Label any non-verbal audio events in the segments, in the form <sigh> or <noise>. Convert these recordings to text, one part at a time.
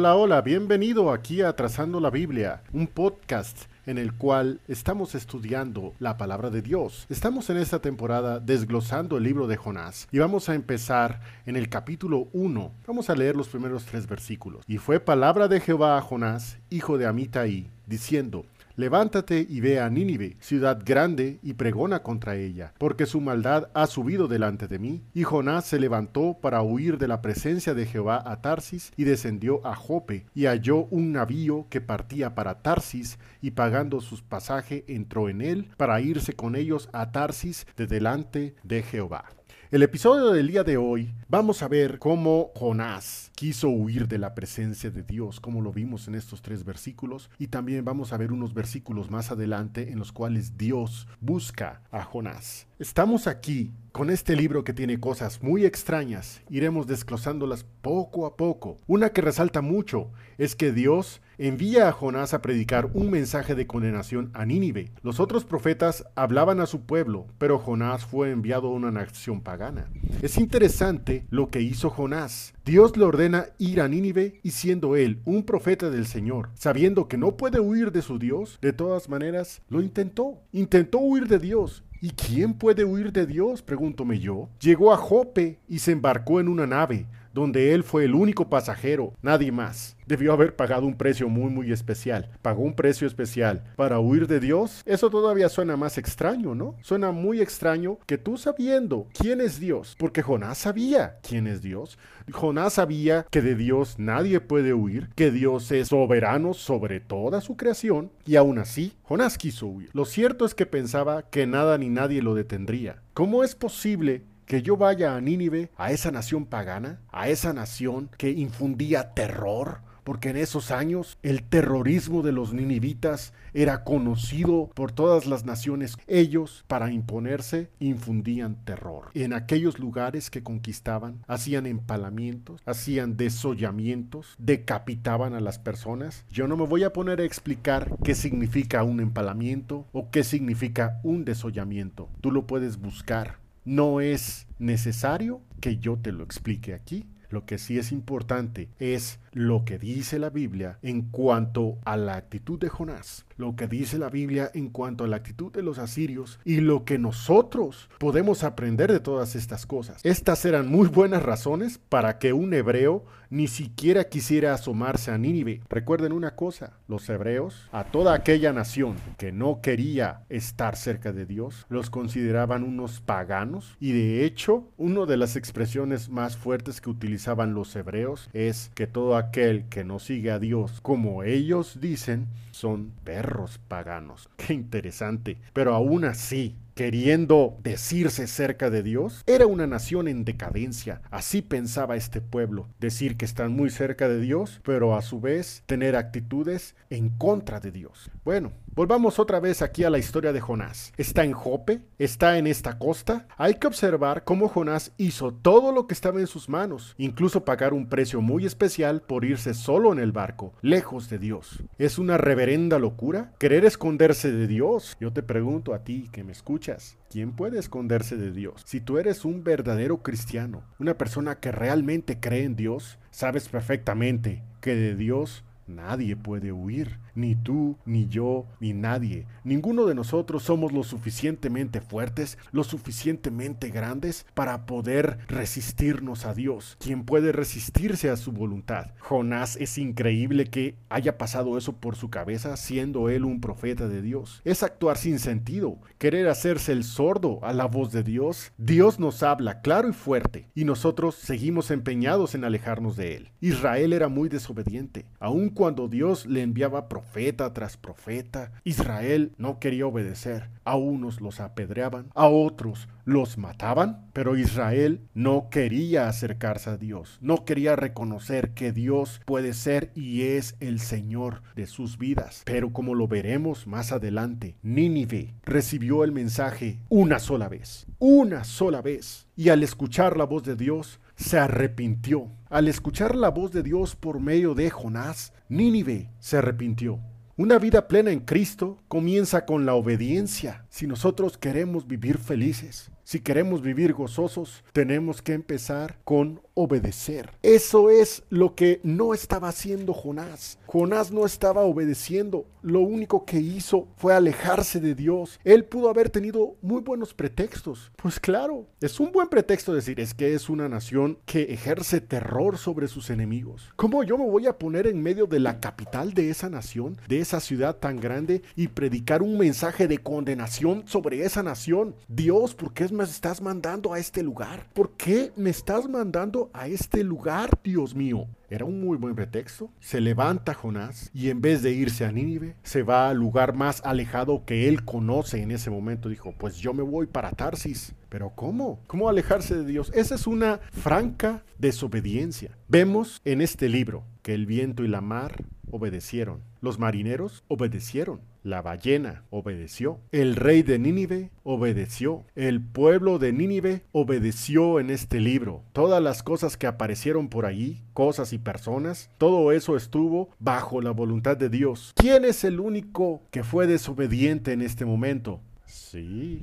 Hola, hola, bienvenido aquí a Trazando la Biblia, un podcast en el cual estamos estudiando la palabra de Dios. Estamos en esta temporada desglosando el libro de Jonás y vamos a empezar en el capítulo 1. Vamos a leer los primeros tres versículos. Y fue palabra de Jehová a Jonás, hijo de Amitai, diciendo, Levántate y ve a Nínive, ciudad grande, y pregona contra ella, porque su maldad ha subido delante de mí. Y Jonás se levantó para huir de la presencia de Jehová a Tarsis, y descendió a Jope, y halló un navío que partía para Tarsis, y pagando sus pasaje entró en él, para irse con ellos a Tarsis de delante de Jehová. El episodio del día de hoy vamos a ver cómo Jonás quiso huir de la presencia de Dios, como lo vimos en estos tres versículos, y también vamos a ver unos versículos más adelante en los cuales Dios busca a Jonás. Estamos aquí con este libro que tiene cosas muy extrañas, iremos desglosándolas poco a poco. Una que resalta mucho es que Dios envía a Jonás a predicar un mensaje de condenación a Nínive. Los otros profetas hablaban a su pueblo, pero Jonás fue enviado a una nación pagana. Es interesante lo que hizo Jonás. Dios le ordena ir a Nínive y siendo él un profeta del Señor, sabiendo que no puede huir de su Dios, de todas maneras lo intentó. Intentó huir de Dios ¿Y quién puede huir de Dios? pregúntome yo. Llegó a Jope y se embarcó en una nave, donde él fue el único pasajero, nadie más. Debió haber pagado un precio muy muy especial. Pagó un precio especial para huir de Dios. Eso todavía suena más extraño, ¿no? Suena muy extraño que tú sabiendo quién es Dios, porque Jonás sabía quién es Dios. Jonás sabía que de Dios nadie puede huir, que Dios es soberano sobre toda su creación, y aún así, Jonás quiso huir. Lo cierto es que pensaba que nada ni nadie lo detendría. ¿Cómo es posible que yo vaya a Nínive, a esa nación pagana, a esa nación que infundía terror, porque en esos años el terrorismo de los ninivitas era conocido por todas las naciones. Ellos, para imponerse, infundían terror. En aquellos lugares que conquistaban, hacían empalamientos, hacían desollamientos, decapitaban a las personas. Yo no me voy a poner a explicar qué significa un empalamiento o qué significa un desollamiento. Tú lo puedes buscar no es necesario que yo te lo explique aquí. Lo que sí es importante es lo que dice la Biblia en cuanto a la actitud de Jonás, lo que dice la Biblia en cuanto a la actitud de los asirios y lo que nosotros podemos aprender de todas estas cosas. Estas eran muy buenas razones para que un hebreo ni siquiera quisiera asomarse a Nínive. Recuerden una cosa, los hebreos, a toda aquella nación que no quería estar cerca de Dios, los consideraban unos paganos y de hecho, una de las expresiones más fuertes que utilizaban los hebreos es que todo aquel que no sigue a Dios como ellos dicen son perros paganos. <laughs> Qué interesante. Pero aún así, queriendo decirse cerca de Dios, era una nación en decadencia. Así pensaba este pueblo, decir que están muy cerca de Dios, pero a su vez tener actitudes en contra de Dios. Bueno, Volvamos otra vez aquí a la historia de Jonás. Está en Jope, está en esta costa. Hay que observar cómo Jonás hizo todo lo que estaba en sus manos, incluso pagar un precio muy especial por irse solo en el barco, lejos de Dios. ¿Es una reverenda locura querer esconderse de Dios? Yo te pregunto a ti que me escuchas, ¿quién puede esconderse de Dios? Si tú eres un verdadero cristiano, una persona que realmente cree en Dios, sabes perfectamente que de Dios nadie puede huir ni tú, ni yo, ni nadie. Ninguno de nosotros somos lo suficientemente fuertes, lo suficientemente grandes para poder resistirnos a Dios, quien puede resistirse a su voluntad. Jonás es increíble que haya pasado eso por su cabeza siendo él un profeta de Dios. Es actuar sin sentido, querer hacerse el sordo a la voz de Dios. Dios nos habla claro y fuerte y nosotros seguimos empeñados en alejarnos de él. Israel era muy desobediente, aun cuando Dios le enviaba profeta tras profeta. Israel no quería obedecer. A unos los apedreaban, a otros los mataban, pero Israel no quería acercarse a Dios, no quería reconocer que Dios puede ser y es el Señor de sus vidas. Pero como lo veremos más adelante, Nínive recibió el mensaje una sola vez, una sola vez, y al escuchar la voz de Dios, se arrepintió. Al escuchar la voz de Dios por medio de Jonás, Nínive se arrepintió. Una vida plena en Cristo comienza con la obediencia. Si nosotros queremos vivir felices, Si queremos vivir gozosos, tenemos que empezar con obedecer. Eso es lo que no estaba haciendo Jonás. Jonás no estaba obedeciendo. Lo único que hizo fue alejarse de Dios. Él pudo haber tenido muy buenos pretextos. Pues claro, es un buen pretexto decir es que es una nación que ejerce terror sobre sus enemigos. ¿Cómo yo me voy a poner en medio de la capital de esa nación, de esa ciudad tan grande y predicar un mensaje de condenación sobre esa nación? Dios, ¿por qué me estás mandando a este lugar? ¿Por qué me estás mandando a este lugar, Dios mío. Era un muy buen pretexto. Se levanta Jonás y en vez de irse a Nínive, se va al lugar más alejado que él conoce en ese momento. Dijo, pues yo me voy para Tarsis. Pero ¿cómo? ¿Cómo alejarse de Dios? Esa es una franca desobediencia. Vemos en este libro que el viento y la mar obedecieron. Los marineros obedecieron. La ballena obedeció. El rey de Nínive obedeció. El pueblo de Nínive obedeció en este libro. Todas las cosas que aparecieron por allí, cosas y personas, todo eso estuvo bajo la voluntad de Dios. ¿Quién es el único que fue desobediente en este momento? Sí,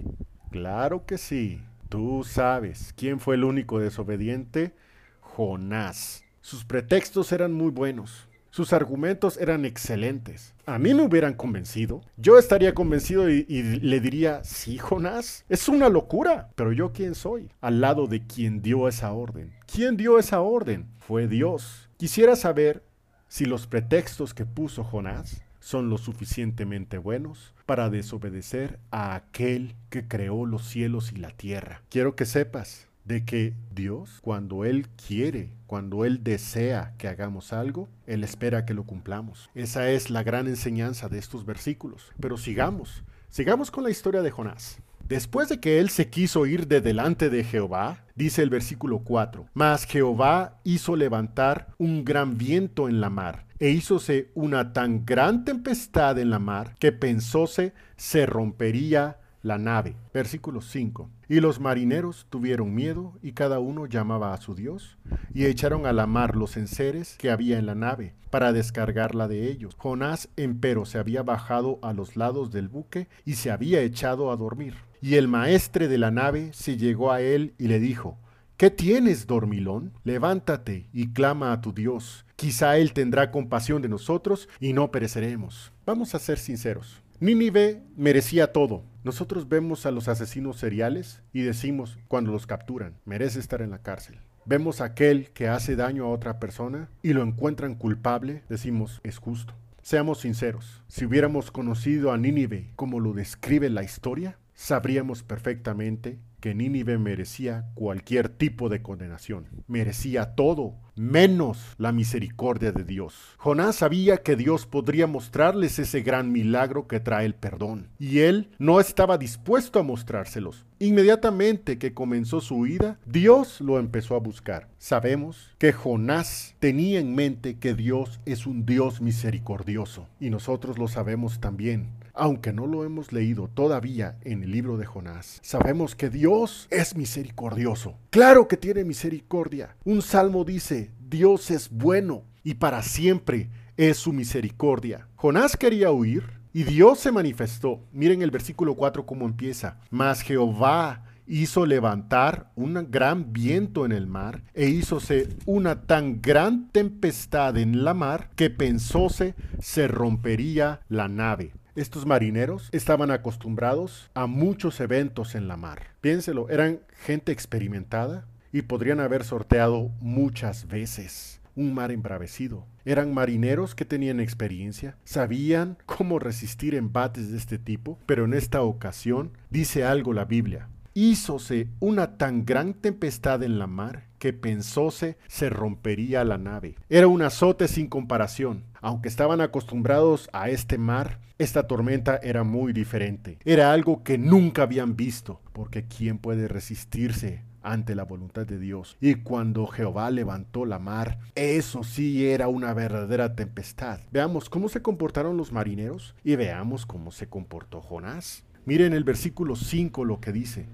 claro que sí. Tú sabes quién fue el único desobediente. Jonás. Sus pretextos eran muy buenos. Sus argumentos eran excelentes. A mí me hubieran convencido. Yo estaría convencido y, le diría, sí, Jonás, es una locura. Pero yo quién soy? Al lado de quien dio esa orden. ¿Quién dio esa orden? Fue Dios. Quisiera saber si los pretextos que puso Jonás son lo suficientemente buenos para desobedecer a aquel que creó los cielos y la tierra. Quiero que sepas de que Dios, cuando Él quiere, cuando Él desea que hagamos algo, Él espera que lo cumplamos. Esa es la gran enseñanza de estos versículos. Pero sigamos, sigamos con la historia de Jonás. Después de que él se quiso ir de delante de Jehová, dice el versículo 4, mas Jehová hizo levantar un gran viento en la mar, e hízose una tan gran tempestad en la mar, que pensóse se rompería la nave. Versículo 5. Y los marineros tuvieron miedo y cada uno llamaba a su Dios y echaron a la mar los enseres que había en la nave para descargarla de ellos. Jonás empero se había bajado a los lados del buque y se había echado a dormir. Y el maestre de la nave se llegó a él y le dijo, ¿Qué tienes, dormilón? Levántate y clama a tu Dios. Quizá Él tendrá compasión de nosotros y no pereceremos. Vamos a ser sinceros. Nínive merecía todo. Nosotros vemos a los asesinos seriales y decimos cuando los capturan, merece estar en la cárcel. Vemos a aquel que hace daño a otra persona y lo encuentran culpable, decimos es justo. Seamos sinceros, si hubiéramos conocido a Nínive como lo describe la historia, sabríamos perfectamente que Nínive merecía cualquier tipo de condenación, merecía todo, menos la misericordia de Dios. Jonás sabía que Dios podría mostrarles ese gran milagro que trae el perdón, y él no estaba dispuesto a mostrárselos. Inmediatamente que comenzó su huida, Dios lo empezó a buscar. Sabemos que Jonás tenía en mente que Dios es un Dios misericordioso, y nosotros lo sabemos también aunque no lo hemos leído todavía en el libro de Jonás, sabemos que Dios es misericordioso. Claro que tiene misericordia. Un salmo dice, Dios es bueno y para siempre es su misericordia. Jonás quería huir y Dios se manifestó. Miren el versículo 4 cómo empieza. Mas Jehová hizo levantar un gran viento en el mar e hízose una tan gran tempestad en la mar que pensóse se rompería la nave. Estos marineros estaban acostumbrados a muchos eventos en la mar. Piénselo, eran gente experimentada y podrían haber sorteado muchas veces un mar embravecido. Eran marineros que tenían experiencia, sabían cómo resistir embates de este tipo, pero en esta ocasión dice algo la Biblia. Hízose una tan gran tempestad en la mar que pensóse se rompería la nave. Era un azote sin comparación. Aunque estaban acostumbrados a este mar, esta tormenta era muy diferente. Era algo que nunca habían visto, porque ¿quién puede resistirse ante la voluntad de Dios. Y cuando Jehová levantó la mar, eso sí era una verdadera tempestad. Veamos cómo se comportaron los marineros y veamos cómo se comportó Jonás. Miren el versículo 5 lo que dice.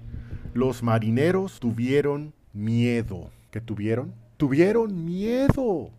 Los marineros tuvieron miedo. ¿Qué tuvieron? Tuvieron miedo.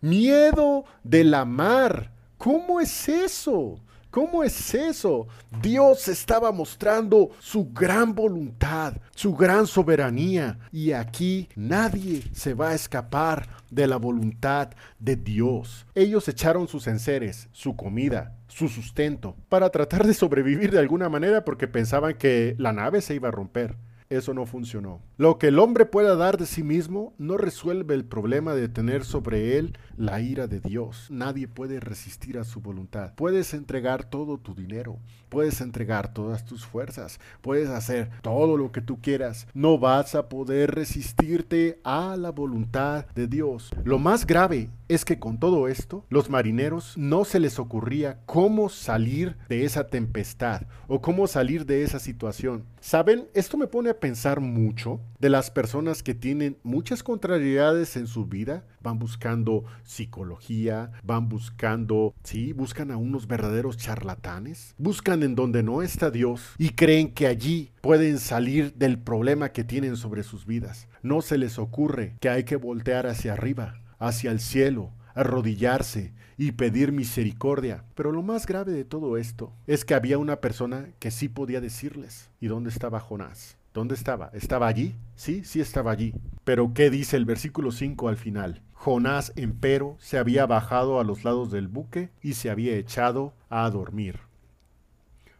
Miedo de la mar. ¿Cómo es eso? ¿Cómo es eso? Dios estaba mostrando su gran voluntad, su gran soberanía, y aquí nadie se va a escapar de la voluntad de Dios. Ellos echaron sus enseres, su comida, su sustento, para tratar de sobrevivir de alguna manera porque pensaban que la nave se iba a romper eso no funcionó. Lo que el hombre pueda dar de sí mismo no resuelve el problema de tener sobre él la ira de Dios. Nadie puede resistir a su voluntad. Puedes entregar todo tu dinero, puedes entregar todas tus fuerzas, puedes hacer todo lo que tú quieras. No vas a poder resistirte a la voluntad de Dios. Lo más grave es que con todo esto, los marineros no se les ocurría cómo salir de esa tempestad o cómo salir de esa situación. ¿Saben? Esto me pone a pensar mucho de las personas que tienen muchas contrariedades en su vida, van buscando psicología, van buscando, sí, buscan a unos verdaderos charlatanes, buscan en donde no está Dios y creen que allí pueden salir del problema que tienen sobre sus vidas. No se les ocurre que hay que voltear hacia arriba, hacia el cielo, arrodillarse y pedir misericordia. Pero lo más grave de todo esto es que había una persona que sí podía decirles. ¿Y dónde estaba Jonás? ¿Dónde estaba? ¿Estaba allí? Sí, sí estaba allí. Pero ¿qué dice el versículo 5 al final? Jonás, empero, se había bajado a los lados del buque y se había echado a dormir.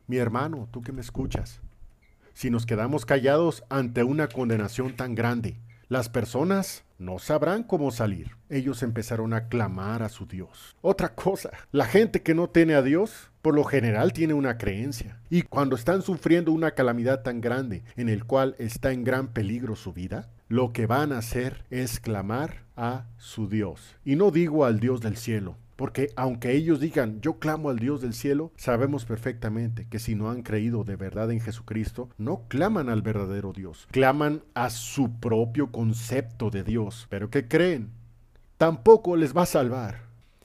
Mi hermano, tú que me escuchas, si nos quedamos callados ante una condenación tan grande, las personas no sabrán cómo salir. Ellos empezaron a clamar a su Dios. Otra cosa, la gente que no tiene a Dios, por lo general tiene una creencia. Y cuando están sufriendo una calamidad tan grande en el cual está en gran peligro su vida, lo que van a hacer es clamar a su Dios. Y no digo al Dios del cielo, porque aunque ellos digan, yo clamo al Dios del cielo, sabemos perfectamente que si no han creído de verdad en Jesucristo, no claman al verdadero Dios, claman a su propio concepto de Dios. Pero ¿qué creen? Tampoco les va a salvar.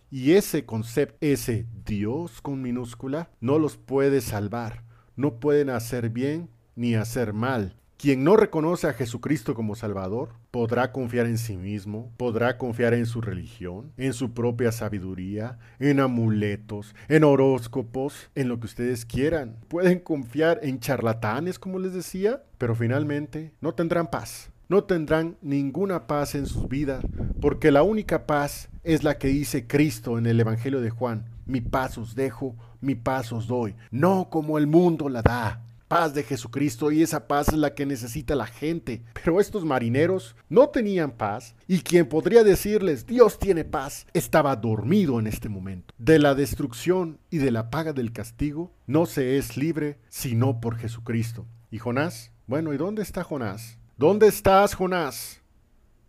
Y ese concepto, ese Dios con minúscula, no los puede salvar. No pueden hacer bien ni hacer mal. Quien no reconoce a Jesucristo como Salvador podrá confiar en sí mismo, podrá confiar en su religión, en su propia sabiduría, en amuletos, en horóscopos, en lo que ustedes quieran. Pueden confiar en charlatanes, como les decía, pero finalmente no tendrán paz. No tendrán ninguna paz en sus vidas, porque la única paz es la que dice Cristo en el Evangelio de Juan. Mi paz os dejo, mi paz os doy, no como el mundo la da paz de Jesucristo y esa paz es la que necesita la gente. Pero estos marineros no tenían paz y quien podría decirles Dios tiene paz estaba dormido en este momento. De la destrucción y de la paga del castigo no se es libre sino por Jesucristo. ¿Y Jonás? Bueno, ¿y dónde está Jonás? ¿Dónde estás, Jonás?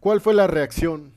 ¿Cuál fue la reacción?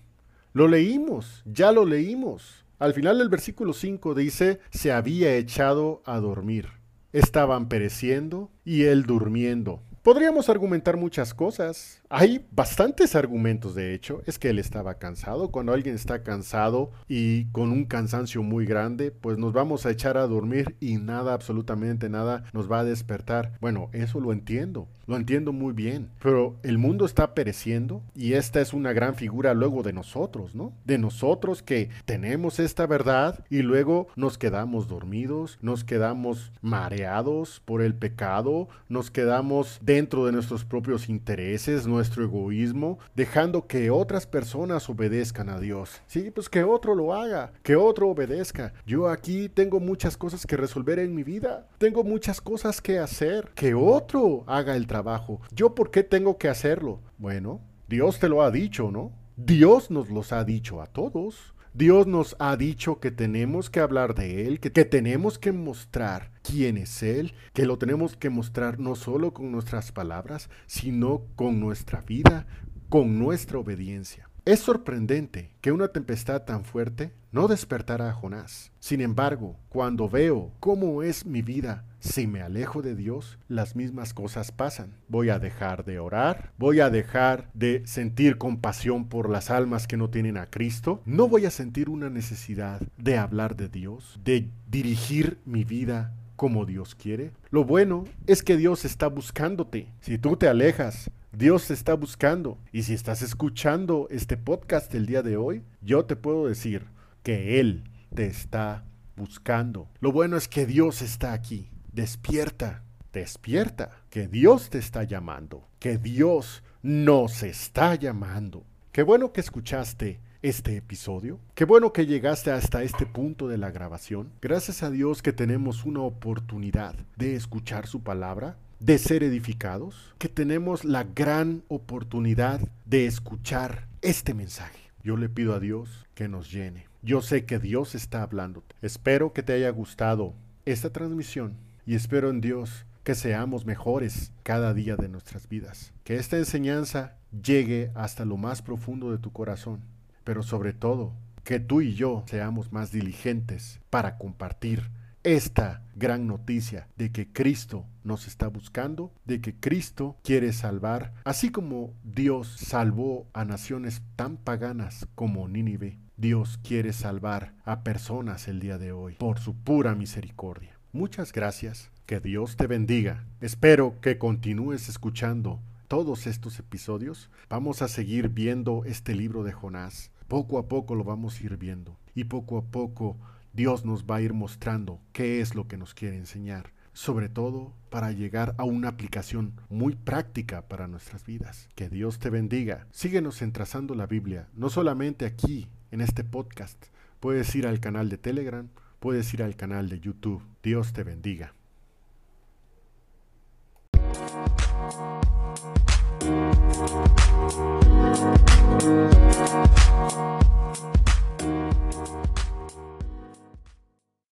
Lo leímos, ya lo leímos. Al final del versículo 5 dice, se había echado a dormir estaban pereciendo y él durmiendo. Podríamos argumentar muchas cosas. Hay bastantes argumentos, de hecho. Es que él estaba cansado. Cuando alguien está cansado y con un cansancio muy grande, pues nos vamos a echar a dormir y nada, absolutamente nada, nos va a despertar. Bueno, eso lo entiendo. Lo entiendo muy bien. Pero el mundo está pereciendo y esta es una gran figura luego de nosotros, ¿no? De nosotros que tenemos esta verdad y luego nos quedamos dormidos, nos quedamos mareados por el pecado, nos quedamos dentro de nuestros propios intereses, nuestro egoísmo, dejando que otras personas obedezcan a Dios. Sí, pues que otro lo haga, que otro obedezca. Yo aquí tengo muchas cosas que resolver en mi vida, tengo muchas cosas que hacer, que otro haga el trabajo. ¿Yo por qué tengo que hacerlo? Bueno, Dios te lo ha dicho, ¿no? Dios nos los ha dicho a todos. Dios nos ha dicho que tenemos que hablar de Él, que, tenemos que mostrar quién es Él, que lo tenemos que mostrar no solo con nuestras palabras, sino con nuestra vida, con nuestra obediencia. Es sorprendente que una tempestad tan fuerte no despertara a Jonás. Sin embargo, cuando veo cómo es mi vida si me alejo de Dios, las mismas cosas pasan. Voy a dejar de orar, voy a dejar de sentir compasión por las almas que no tienen a Cristo, no voy a sentir una necesidad de hablar de Dios, de dirigir mi vida como Dios quiere. Lo bueno es que Dios está buscándote. Si tú te alejas, Dios te está buscando. Y si estás escuchando este podcast el día de hoy, yo te puedo decir que Él te está buscando. Lo bueno es que Dios está aquí. Despierta, despierta, que Dios te está llamando, que Dios nos está llamando. Qué bueno que escuchaste este episodio. Qué bueno que llegaste hasta este punto de la grabación. Gracias a Dios que tenemos una oportunidad de escuchar su palabra, de ser edificados, que tenemos la gran oportunidad de escuchar este mensaje. Yo le pido a Dios que nos llene. Yo sé que Dios está hablándote. Espero que te haya gustado esta transmisión y espero en Dios que seamos mejores cada día de nuestras vidas. Que esta enseñanza llegue hasta lo más profundo de tu corazón pero sobre todo que tú y yo seamos más diligentes para compartir esta gran noticia de que Cristo nos está buscando, de que Cristo quiere salvar, así como Dios salvó a naciones tan paganas como Nínive. Dios quiere salvar a personas el día de hoy por su pura misericordia. Muchas gracias, que Dios te bendiga. Espero que continúes escuchando todos estos episodios. Vamos a seguir viendo este libro de Jonás poco a poco lo vamos a ir viendo y poco a poco Dios nos va a ir mostrando qué es lo que nos quiere enseñar, sobre todo para llegar a una aplicación muy práctica para nuestras vidas. Que Dios te bendiga. Síguenos en Trazando la Biblia, no solamente aquí en este podcast. Puedes ir al canal de Telegram, puedes ir al canal de YouTube. Dios te bendiga.